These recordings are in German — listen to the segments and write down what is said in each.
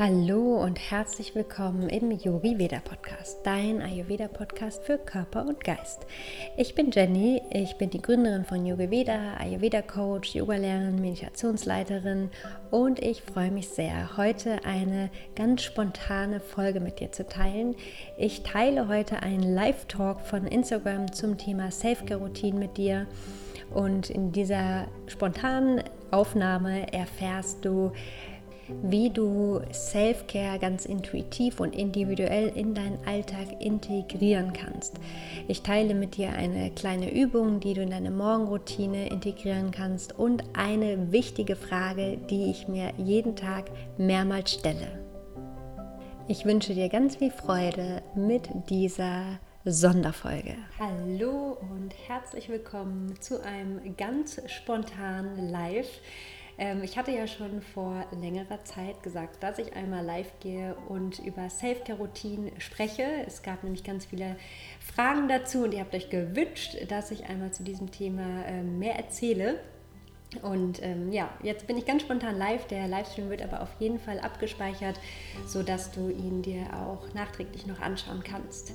Hallo und herzlich willkommen im Yogi Veda Podcast, dein Ayurveda Podcast für Körper und Geist. Ich bin Jenny, ich bin die Gründerin von Yoga Veda, Ayurveda Coach, Yogalehrerin, Meditationsleiterin und ich freue mich sehr, heute eine ganz spontane Folge mit dir zu teilen. Ich teile heute einen Live-Talk von Instagram zum Thema Self-Care-Routine mit dir. Und in dieser spontanen Aufnahme erfährst du, wie du Self-Care ganz intuitiv und individuell in deinen Alltag integrieren kannst. Ich teile mit dir eine kleine Übung, die du in deine Morgenroutine integrieren kannst und eine wichtige Frage, die ich mir jeden Tag mehrmals stelle. Ich wünsche dir ganz viel Freude mit dieser Sonderfolge. Hallo und herzlich willkommen zu einem ganz spontanen Live. Ähm, ich hatte ja schon vor längerer Zeit gesagt, dass ich einmal live gehe und über Self-Care-Routinen spreche. Es gab nämlich ganz viele Fragen dazu und ihr habt euch gewünscht, dass ich einmal zu diesem Thema äh, mehr erzähle. Und ähm, ja, jetzt bin ich ganz spontan live. Der Livestream wird aber auf jeden Fall abgespeichert, sodass du ihn dir auch nachträglich noch anschauen kannst.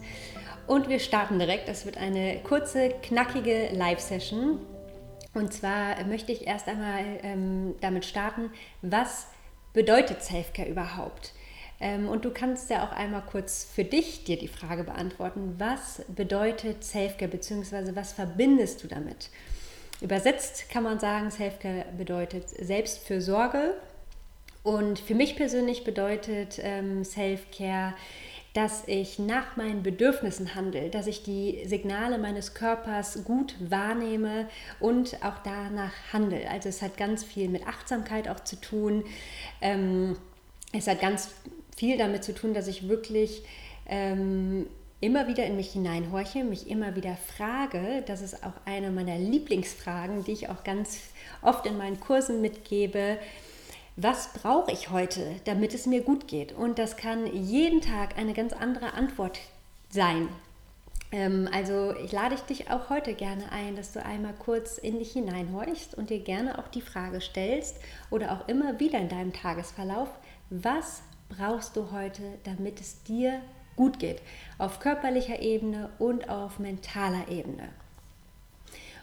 Und wir starten direkt. Es wird eine kurze, knackige Live-Session. Und zwar möchte ich erst einmal ähm, damit starten, was bedeutet Selfcare überhaupt? Ähm, und du kannst ja auch einmal kurz für dich dir die Frage beantworten, was bedeutet Selfcare bzw. was verbindest du damit? Übersetzt kann man sagen, Selfcare bedeutet Selbstfürsorge. Und für mich persönlich bedeutet ähm, Selfcare dass ich nach meinen Bedürfnissen handle, dass ich die Signale meines Körpers gut wahrnehme und auch danach handle. Also es hat ganz viel mit Achtsamkeit auch zu tun. Ähm, es hat ganz viel damit zu tun, dass ich wirklich ähm, immer wieder in mich hineinhorche, mich immer wieder frage. Das ist auch eine meiner Lieblingsfragen, die ich auch ganz oft in meinen Kursen mitgebe was brauche ich heute, damit es mir gut geht? Und das kann jeden Tag eine ganz andere Antwort sein. Ähm, also ich lade dich auch heute gerne ein, dass du einmal kurz in dich hineinhorchst und dir gerne auch die Frage stellst oder auch immer wieder in deinem Tagesverlauf, was brauchst du heute, damit es dir gut geht? Auf körperlicher Ebene und auf mentaler Ebene.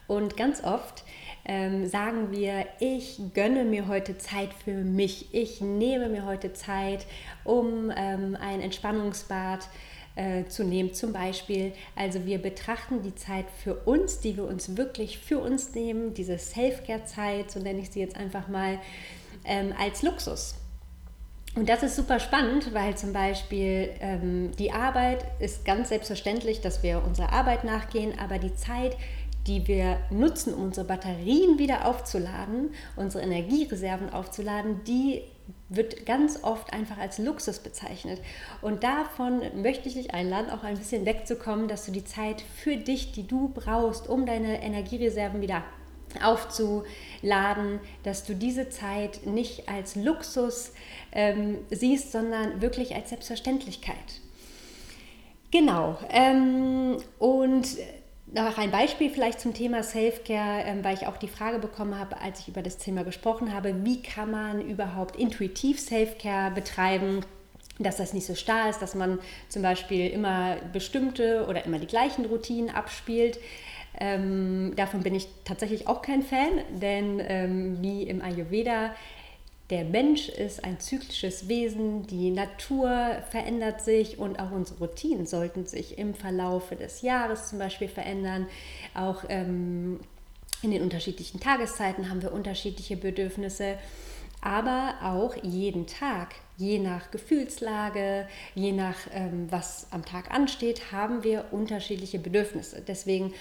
Und ganz oft ähm, sagen wir, ich gönne mir heute Zeit für mich, ich nehme mir heute Zeit, um ähm, ein Entspannungsbad äh, zu nehmen zum Beispiel. Also wir betrachten die Zeit für uns, die wir uns wirklich für uns nehmen, diese Self-Care-Zeit, so nenne ich sie jetzt einfach mal, ähm, als Luxus. Und das ist super spannend, weil zum Beispiel ähm, die Arbeit ist ganz selbstverständlich, dass wir unserer Arbeit nachgehen, aber die Zeit, die wir nutzen, um unsere Batterien wieder aufzuladen, unsere Energiereserven aufzuladen, die wird ganz oft einfach als Luxus bezeichnet. Und davon möchte ich dich einladen, auch ein bisschen wegzukommen, dass du die Zeit für dich, die du brauchst, um deine Energiereserven wieder aufzuladen, dass du diese Zeit nicht als Luxus ähm, siehst, sondern wirklich als Selbstverständlichkeit. Genau. Ähm, und noch ein Beispiel vielleicht zum Thema Self-Care, ähm, weil ich auch die Frage bekommen habe, als ich über das Thema gesprochen habe, wie kann man überhaupt intuitiv Self-Care betreiben? dass das nicht so starr ist, dass man zum Beispiel immer bestimmte oder immer die gleichen Routinen abspielt. Ähm, davon bin ich tatsächlich auch kein Fan, denn ähm, wie im Ayurveda der Mensch ist ein zyklisches Wesen, die Natur verändert sich und auch unsere Routinen sollten sich im Verlaufe des Jahres zum Beispiel verändern. Auch ähm, in den unterschiedlichen Tageszeiten haben wir unterschiedliche Bedürfnisse, aber auch jeden Tag, je nach Gefühlslage, je nach ähm, was am Tag ansteht, haben wir unterschiedliche Bedürfnisse. Deswegen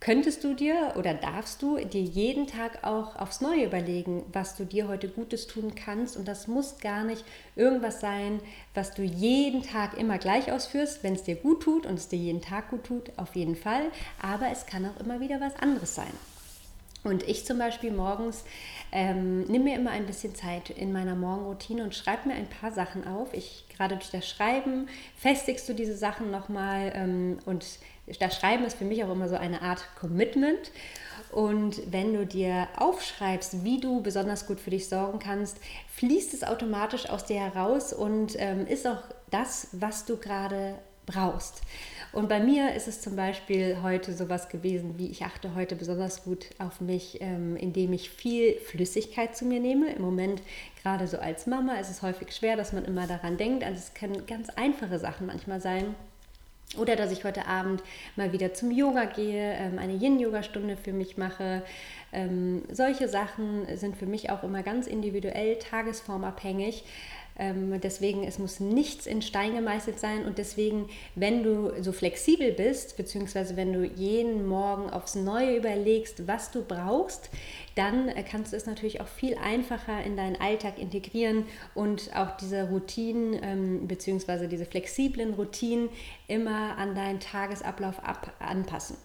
könntest du dir oder darfst du dir jeden Tag auch aufs Neue überlegen, was du dir heute Gutes tun kannst. Und das muss gar nicht irgendwas sein, was du jeden Tag immer gleich ausführst, wenn es dir gut tut und es dir jeden Tag gut tut, auf jeden Fall. Aber es kann auch immer wieder was anderes sein. Und ich zum Beispiel morgens ähm, nehme mir immer ein bisschen Zeit in meiner Morgenroutine und schreibe mir ein paar Sachen auf. Ich gerade durch das Schreiben festigst du diese Sachen nochmal ähm, und das Schreiben ist für mich auch immer so eine Art Commitment. Und wenn du dir aufschreibst, wie du besonders gut für dich sorgen kannst, fließt es automatisch aus dir heraus und ähm, ist auch das, was du gerade brauchst. Und bei mir ist es zum Beispiel heute sowas gewesen, wie ich achte heute besonders gut auf mich, ähm, indem ich viel Flüssigkeit zu mir nehme. Im Moment, gerade so als Mama, ist es häufig schwer, dass man immer daran denkt. Also es können ganz einfache Sachen manchmal sein. Oder dass ich heute Abend mal wieder zum Yoga gehe, ähm, eine Yin-Yoga-Stunde für mich mache. Ähm, solche Sachen sind für mich auch immer ganz individuell, tagesformabhängig. Ähm, deswegen, es muss nichts in Stein gemeißelt sein und deswegen, wenn du so flexibel bist, beziehungsweise wenn du jeden Morgen aufs Neue überlegst, was du brauchst, dann äh, kannst du es natürlich auch viel einfacher in deinen Alltag integrieren und auch diese Routinen ähm, beziehungsweise diese flexiblen Routinen immer an deinen Tagesablauf ab anpassen.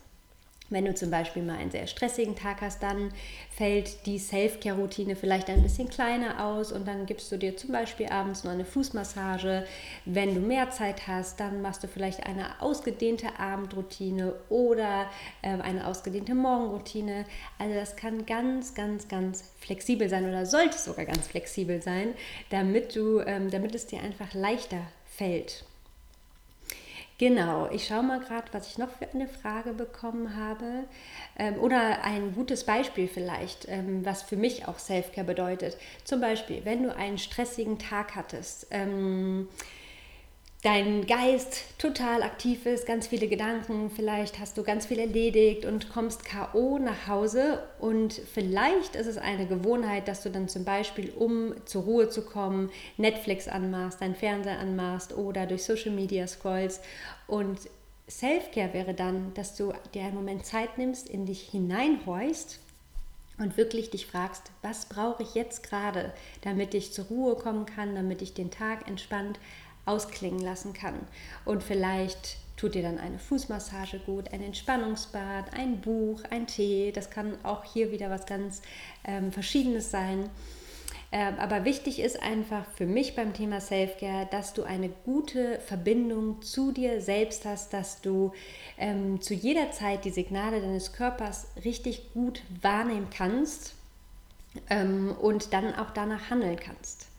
Wenn du zum Beispiel mal einen sehr stressigen Tag hast, dann fällt die Self-Care-Routine vielleicht ein bisschen kleiner aus und dann gibst du dir zum Beispiel abends noch eine Fußmassage. Wenn du mehr Zeit hast, dann machst du vielleicht eine ausgedehnte Abendroutine oder äh, eine ausgedehnte Morgenroutine. Also das kann ganz, ganz, ganz flexibel sein oder sollte sogar ganz flexibel sein, damit, du, ähm, damit es dir einfach leichter fällt. Genau, ich schaue mal gerade, was ich noch für eine Frage bekommen habe. Ähm, oder ein gutes Beispiel vielleicht, ähm, was für mich auch Selfcare bedeutet. Zum Beispiel, wenn du einen stressigen Tag hattest. Ähm, dein Geist total aktiv ist, ganz viele Gedanken, vielleicht hast du ganz viel erledigt und kommst KO nach Hause und vielleicht ist es eine Gewohnheit, dass du dann zum Beispiel, um zur Ruhe zu kommen, Netflix anmachst, dein Fernseher anmachst oder durch Social Media scrollst und Self-Care wäre dann, dass du dir einen Moment Zeit nimmst, in dich hineinhorchst und wirklich dich fragst, was brauche ich jetzt gerade, damit ich zur Ruhe kommen kann, damit ich den Tag entspannt ausklingen lassen kann. Und vielleicht tut dir dann eine Fußmassage gut, ein Entspannungsbad, ein Buch, ein Tee. Das kann auch hier wieder was ganz ähm, Verschiedenes sein. Ähm, aber wichtig ist einfach für mich beim Thema Selfcare, dass du eine gute Verbindung zu dir selbst hast, dass du ähm, zu jeder Zeit die Signale deines Körpers richtig gut wahrnehmen kannst ähm, und dann auch danach handeln kannst.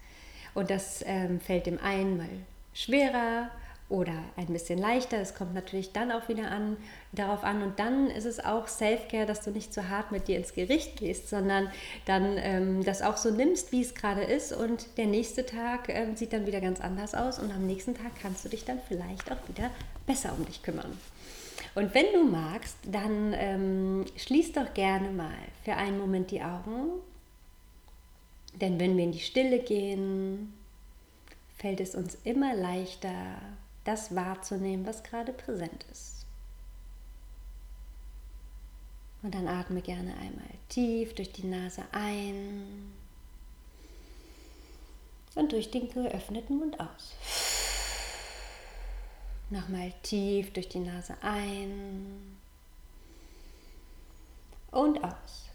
Und das ähm, fällt dem einen mal schwerer oder ein bisschen leichter. Es kommt natürlich dann auch wieder an, darauf an. Und dann ist es auch Self-Care, dass du nicht zu hart mit dir ins Gericht gehst, sondern dann ähm, das auch so nimmst, wie es gerade ist. Und der nächste Tag ähm, sieht dann wieder ganz anders aus. Und am nächsten Tag kannst du dich dann vielleicht auch wieder besser um dich kümmern. Und wenn du magst, dann ähm, schließ doch gerne mal für einen Moment die Augen. Denn wenn wir in die Stille gehen, fällt es uns immer leichter, das wahrzunehmen, was gerade präsent ist. Und dann atme gerne einmal tief durch die Nase ein und durch den geöffneten Mund aus. Nochmal tief durch die Nase ein und aus.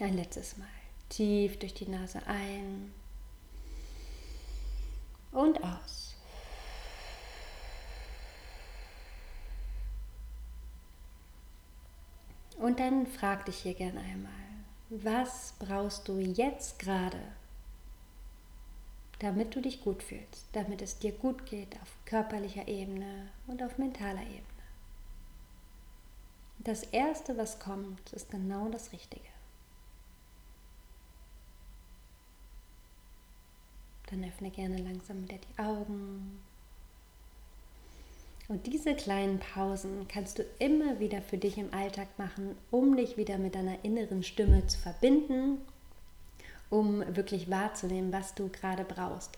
Ein letztes Mal. Tief durch die Nase ein und aus. Und dann frag dich hier gerne einmal, was brauchst du jetzt gerade, damit du dich gut fühlst, damit es dir gut geht auf körperlicher Ebene und auf mentaler Ebene. Das Erste, was kommt, ist genau das Richtige. Dann öffne gerne langsam wieder die Augen. Und diese kleinen Pausen kannst du immer wieder für dich im Alltag machen, um dich wieder mit deiner inneren Stimme zu verbinden, um wirklich wahrzunehmen, was du gerade brauchst.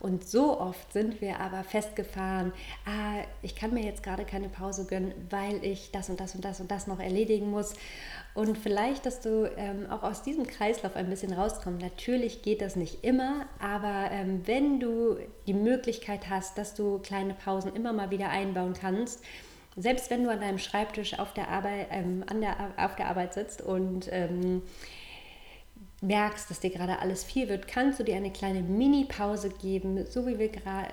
Und so oft sind wir aber festgefahren, ah, ich kann mir jetzt gerade keine Pause gönnen, weil ich das und das und das und das noch erledigen muss. Und vielleicht, dass du ähm, auch aus diesem Kreislauf ein bisschen rauskommst. Natürlich geht das nicht immer, aber ähm, wenn du die Möglichkeit hast, dass du kleine Pausen immer mal wieder einbauen kannst, Selbst wenn du an deinem Schreibtisch auf der Arbeit, ähm, der, auf der Arbeit sitzt und ähm, merkst, dass dir gerade alles viel wird, kannst du dir eine kleine Mini-Pause geben, so wie wir gerade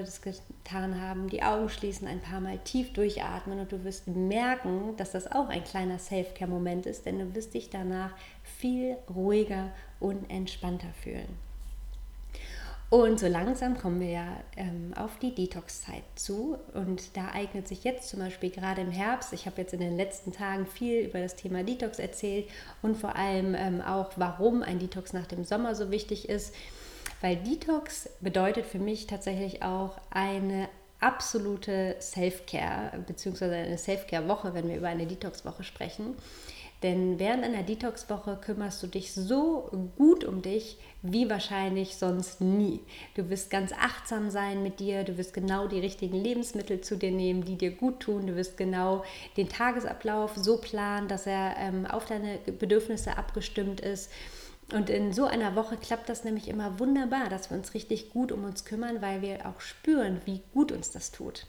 das getan haben. Die Augen schließen, ein paar Mal tief durchatmen und du wirst merken, dass das auch ein kleiner Self-Care-Moment ist, denn du wirst dich danach viel ruhiger und entspannter fühlen. Und so langsam kommen wir ja ähm, auf die Detox-Zeit zu. Und da eignet sich jetzt zum Beispiel gerade im Herbst, ich habe jetzt in den letzten Tagen viel über das Thema Detox erzählt und vor allem ähm, auch, warum ein Detox nach dem Sommer so wichtig ist. Weil Detox bedeutet für mich tatsächlich auch eine absolute Self-Care, beziehungsweise eine Self-Care-Woche, wenn wir über eine Detox-Woche sprechen. Denn während einer Detox-Woche kümmerst du dich so gut um dich wie wahrscheinlich sonst nie. Du wirst ganz achtsam sein mit dir, du wirst genau die richtigen Lebensmittel zu dir nehmen, die dir gut tun, du wirst genau den Tagesablauf so planen, dass er ähm, auf deine Bedürfnisse abgestimmt ist. Und in so einer Woche klappt das nämlich immer wunderbar, dass wir uns richtig gut um uns kümmern, weil wir auch spüren, wie gut uns das tut.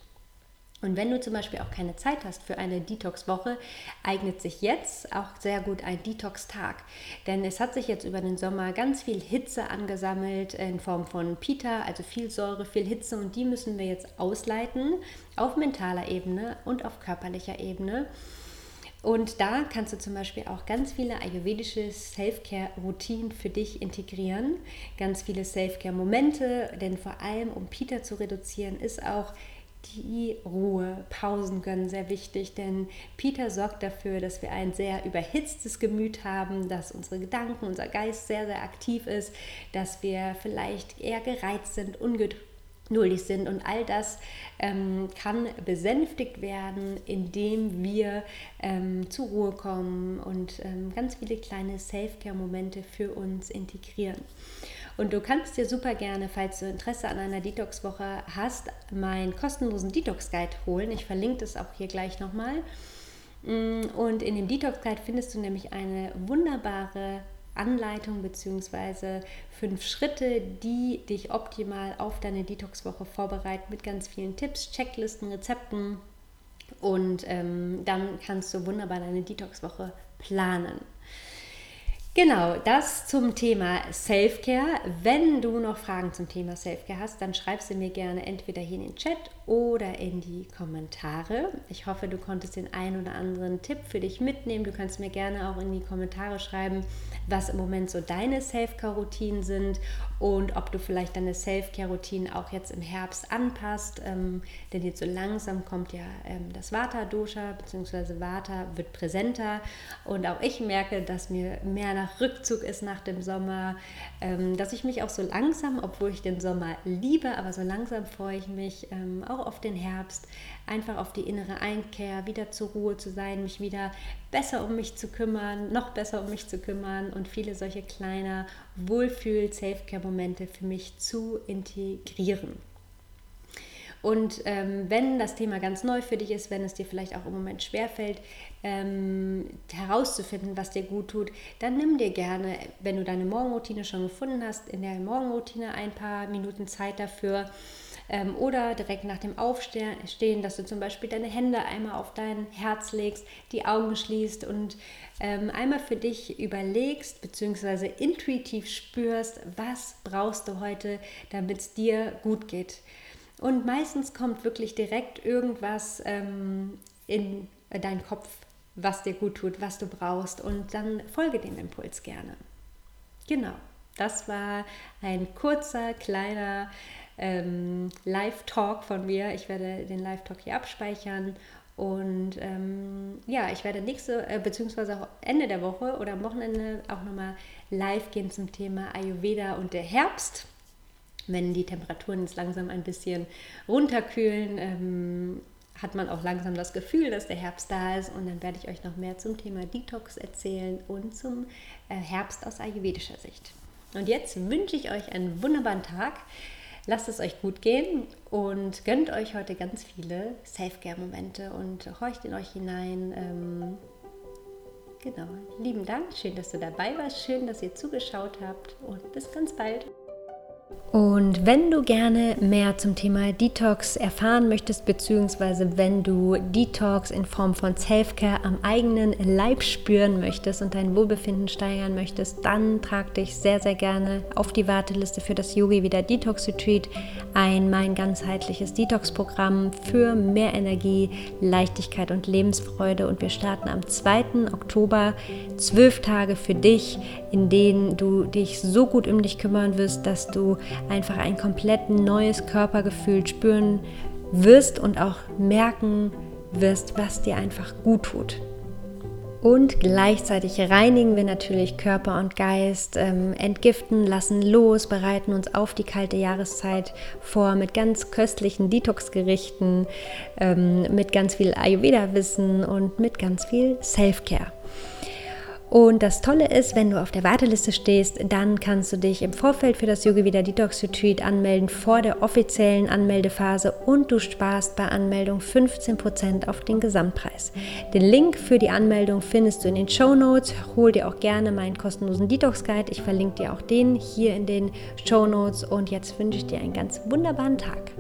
Und wenn du zum Beispiel auch keine Zeit hast für eine Detox-Woche, eignet sich jetzt auch sehr gut ein Detox-Tag. Denn es hat sich jetzt über den Sommer ganz viel Hitze angesammelt in Form von Pita, also viel Säure, viel Hitze. Und die müssen wir jetzt ausleiten auf mentaler Ebene und auf körperlicher Ebene. Und da kannst du zum Beispiel auch ganz viele ayurvedische Self-Care-Routinen für dich integrieren. Ganz viele Self-Care-Momente, denn vor allem um Pita zu reduzieren, ist auch die Ruhe, Pausen gönnen sehr wichtig, denn Peter sorgt dafür, dass wir ein sehr überhitztes Gemüt haben, dass unsere Gedanken, unser Geist sehr, sehr aktiv ist, dass wir vielleicht eher gereizt sind, ungeduldig sind und all das ähm, kann besänftigt werden, indem wir ähm, zur Ruhe kommen und ähm, ganz viele kleine Self-Care-Momente für uns integrieren. Und du kannst dir super gerne, falls du Interesse an einer Detox-Woche hast, meinen kostenlosen Detox-Guide holen. Ich verlinke das auch hier gleich nochmal. Mm, und in dem Detox-Guide findest du nämlich eine wunderbare Anleitung bzw. fünf Schritte, die dich optimal auf deine Detox-Woche vorbereiten mit ganz vielen Tipps, Checklisten, Rezepten. Und ähm, dann kannst du wunderbar deine Detox-Woche planen. Genau, das zum Thema Self-Care. Wenn du noch Fragen zum Thema Self-Care hast, dann schreib sie mir gerne entweder hier in den Chat oder in die Kommentare. Ich hoffe, du konntest den einen oder anderen Tipp für dich mitnehmen. Du kannst mir gerne auch in die Kommentare schreiben, was im Moment so deine Self-Care-Routinen sind und ob du vielleicht deine Self-Care-Routinen auch jetzt im Herbst anpasst. Ähm, denn jetzt so langsam kommt ja ähm, das Vata-Dosha bzw. Vata wird präsenter und auch ich merke, dass mir mehr nach Rückzug ist nach dem Sommer, ähm, dass ich mich auch so langsam, obwohl ich den Sommer liebe, aber so langsam freue ich mich ähm, auch auf den Herbst, einfach auf die innere Einkehr, wieder zur Ruhe zu sein, mich wieder besser um mich zu kümmern, noch besser um mich zu kümmern und viele solche kleiner Wohlfühl-Safe-Care-Momente für mich zu integrieren. Und ähm, wenn das Thema ganz neu für dich ist, wenn es dir vielleicht auch im Moment schwerfällt, ähm, herauszufinden, was dir gut tut, dann nimm dir gerne, wenn du deine Morgenroutine schon gefunden hast, in der Morgenroutine ein paar Minuten Zeit dafür. Ähm, oder direkt nach dem Aufstehen, dass du zum Beispiel deine Hände einmal auf dein Herz legst, die Augen schließt und ähm, einmal für dich überlegst, beziehungsweise intuitiv spürst, was brauchst du heute, damit es dir gut geht. Und meistens kommt wirklich direkt irgendwas ähm, in deinen Kopf, was dir gut tut, was du brauchst. Und dann folge dem Impuls gerne. Genau, das war ein kurzer, kleiner ähm, Live-Talk von mir. Ich werde den Live-Talk hier abspeichern. Und ähm, ja, ich werde nächste, äh, beziehungsweise auch Ende der Woche oder am Wochenende auch nochmal live gehen zum Thema Ayurveda und der Herbst wenn die Temperaturen jetzt langsam ein bisschen runterkühlen, ähm, hat man auch langsam das Gefühl, dass der Herbst da ist. Und dann werde ich euch noch mehr zum Thema Detox erzählen und zum äh, Herbst aus ayurvedischer Sicht. Und jetzt wünsche ich euch einen wunderbaren Tag. Lasst es euch gut gehen und gönnt euch heute ganz viele Self-Care-Momente und horcht in euch hinein. Ähm, genau, lieben Dank, schön, dass du dabei warst, schön, dass ihr zugeschaut habt und bis ganz bald. Und wenn du gerne mehr zum Thema Detox erfahren möchtest, beziehungsweise wenn du Detox in Form von Self-Care am eigenen Leib spüren möchtest und dein Wohlbefinden steigern möchtest, dann trag dich sehr, sehr gerne auf die Warteliste für das Yogi Wieder Detox Retreat ein, mein ganzheitliches Detox-Programm für mehr Energie, Leichtigkeit und Lebensfreude. Und wir starten am 2. Oktober zwölf Tage für dich, in denen du dich so gut um dich kümmern wirst, dass du einfach ein komplett neues Körpergefühl spüren wirst und auch merken wirst, was dir einfach gut tut. Und gleichzeitig reinigen wir natürlich Körper und Geist, ähm, entgiften, lassen los, bereiten uns auf die kalte Jahreszeit vor mit ganz köstlichen Detox-Gerichten, ähm, mit ganz viel Ayurveda-Wissen und mit ganz viel Self-Care. Und das Tolle ist, wenn du auf der Warteliste stehst, dann kannst du dich im Vorfeld für das Yoga Vida Detox Retreat anmelden vor der offiziellen Anmeldephase und du sparst bei Anmeldung 15% auf den Gesamtpreis. Den Link für die Anmeldung findest du in den Show Notes. Hol dir auch gerne meinen kostenlosen Detox Guide. Ich verlinke dir auch den hier in den Show Notes und jetzt wünsche ich dir einen ganz wunderbaren Tag.